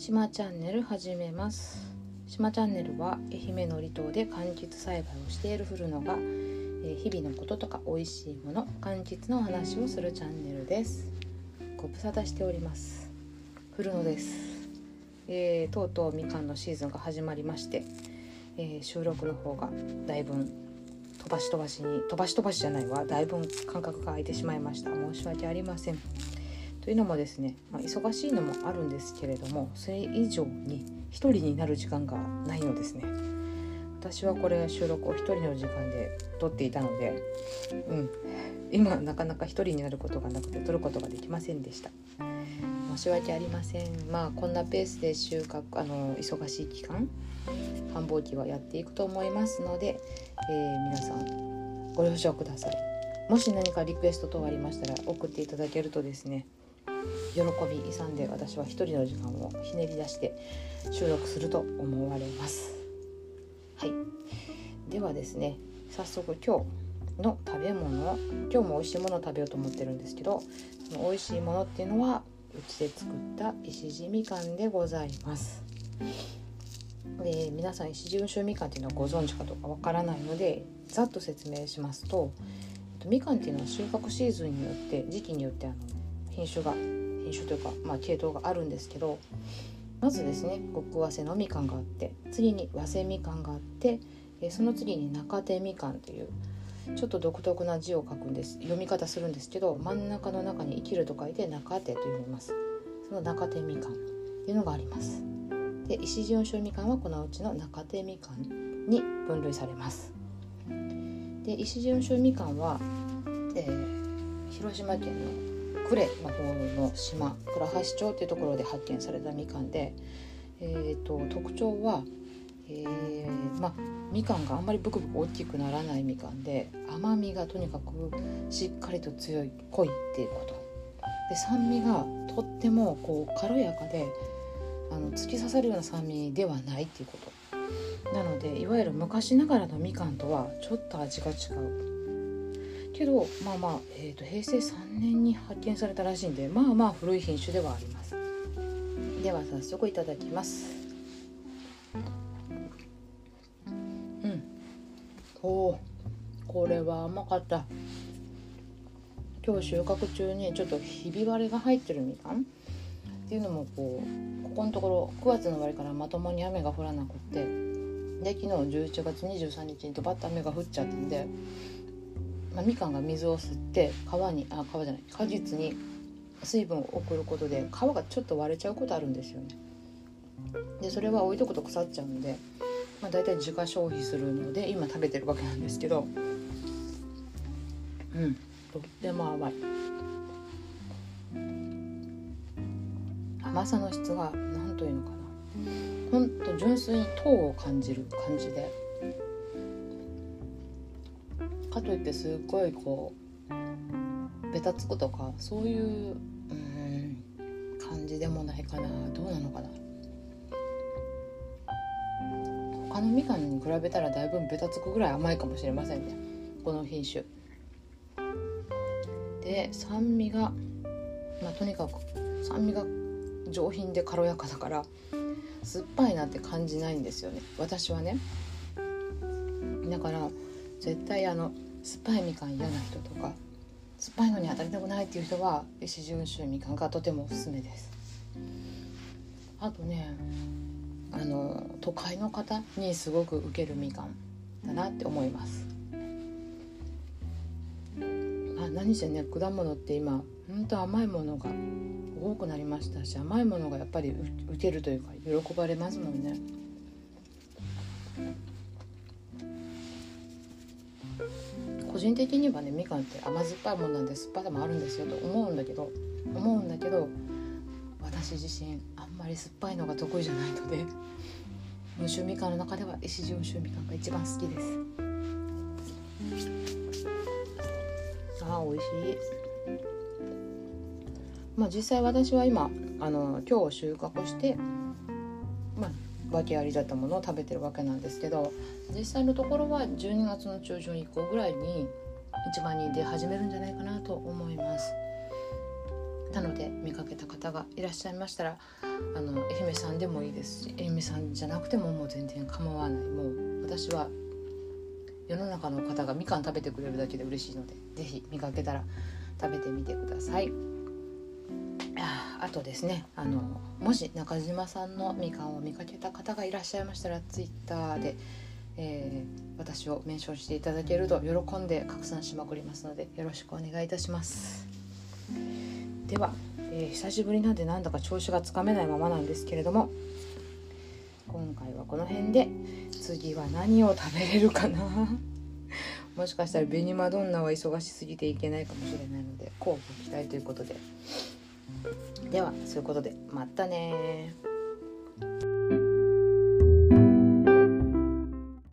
しまチャンネル始めます。しまチャンネルは愛媛の離島で柑橘栽培をしている古野が日々のこととか美味しいもの柑橘の話をするチャンネルです。ご無沙汰しております。古野です、えー、とうとうみかんのシーズンが始まりまして、えー、収録の方がだいぶ飛ばし飛ばしに飛ばし飛ばしじゃないわ。だいぶ間隔が空いてしまいました。申し訳ありません。というのもですね、まあ、忙しいのもあるんですけれどもそれ以上に1人になる時間がないのですね。私はこれ収録を1人の時間で撮っていたので、うん、今なかなか1人になることがなくて撮ることができませんでした。申し訳ありません。まあこんなペースで収穫あの忙しい期間繁忙期はやっていくと思いますので、えー、皆さんご了承ください。もし何かリクエスト等ありましたら送っていただけるとですね喜び勇んで私は一人の時間をひねり出して収録すると思われます。はい。ではですね早速今日の食べ物今日も美味しいものを食べようと思ってるんですけどその美味しいものっていうのはうちで作った石地みかんでございます。で皆さん石地温州みかんっていうのはご存知かどうかわからないのでざっと説明しますとみかんっていうのは収穫シーズンによって時期によってあの品種が品種というか、まあ、系統があるんですけどまずですね極早生のみかんがあって次に早生みかんがあってその次に中手みかんというちょっと独特な字を書くんです。読み方するんですけど真ん中の中に生きると書いて中手と読みます。その中手みかんっていうのがあります。で石地温州みかんはこのうちの中手みかんに分類されます。で石地温州みかんは、えー、広島県の呉の方の島倉橋町っていうところで発見されたみかんで、えーと、特徴は、えー、ま、みかんがあんまりブクブク大きくならないみかんで甘みがとにかくしっかりと強い濃いっていうこと。で酸味がとってもこう軽やかであの突き刺さるような酸味ではないっていうこと。なのでいわゆる昔ながらのみかんとはちょっと味が違う。けどまあまあ、えーと、平成3年に発見されたらしいんでまあまあ古い品種ではあります。では早速いただきます。うん。おおこれは甘かった。今日収穫中にちょっとひび割れが入ってるみかん。っていうのもこうここのところ9月の終わりからまともに雨が降らなくってで昨日11月23日にドバッと雨が降っちゃったんでまあ、みかんが水を吸って皮にあ皮じゃない果実に水分を送ることで皮がちょっと割れちゃうことあるんですよね。でそれは置いとくと腐っちゃうんで、まあ、大体自家消費するので今食べてるわけなんですけど。うん。とっても甘い。甘さの質が何というのかな。ほんと純粋に糖を感じる感じで。かといってすっごいこうベタつくとかそういううん感じでもないかな。どうなのかな。他のみかんに比べたらだいぶベタつくぐらい甘いかもしれませんね。この品種。で酸味がまあとにかく酸味が上品で軽やかだから酸っぱいなって感じないんですよね。私はね。だから絶対あの酸っぱいみかん嫌な人とか酸っぱいのに当たりたくないっていう人は石純種みかんがとてもおすすめです。あとねあの都会の方にすごく受けるみかんだなって思います。あ何せね果物って今ほんと甘いものが多くなりましたし甘いものがやっぱり受けるというか喜ばれますもんね。個人的にはねみかんって甘酸っぱいもんなんで酸っぱさもあるんですよと思うんだけど思うんだけど私自身あんまり酸っぱいのが得意じゃないので温州みかんの中では石地温州みかんが一番好きです。あー美味しい。まあ実際私は今あの今日収穫してまあ訳ありだったものを食べてるわけなんですけど実際のところは12月の中旬以降ぐらいに一番に出始めるんじゃないかなと思います。なので見かけた方がいらっしゃいましたらあの愛媛さんでもいいですし愛媛さんじゃなくてももう全然構わない。もう私は世の中の方がみかん食べてくれるだけで嬉しいので是非見かけたら食べてみてください。あとですねあのもし中島さんのみかんを見かけた方がいらっしゃいましたら Twitter で、えー、私をメンションしていただけると喜んで拡散しまくりますのでよろしくお願いいたします。では、えー、久しぶりなんでなんだか調子がつかめないままなんですけれども今回はこの辺で次は何を食べれるかな。もしかしたら紅マドンナは忙しすぎていけないかもしれないので交互期待ということで。ではそういうことでまたね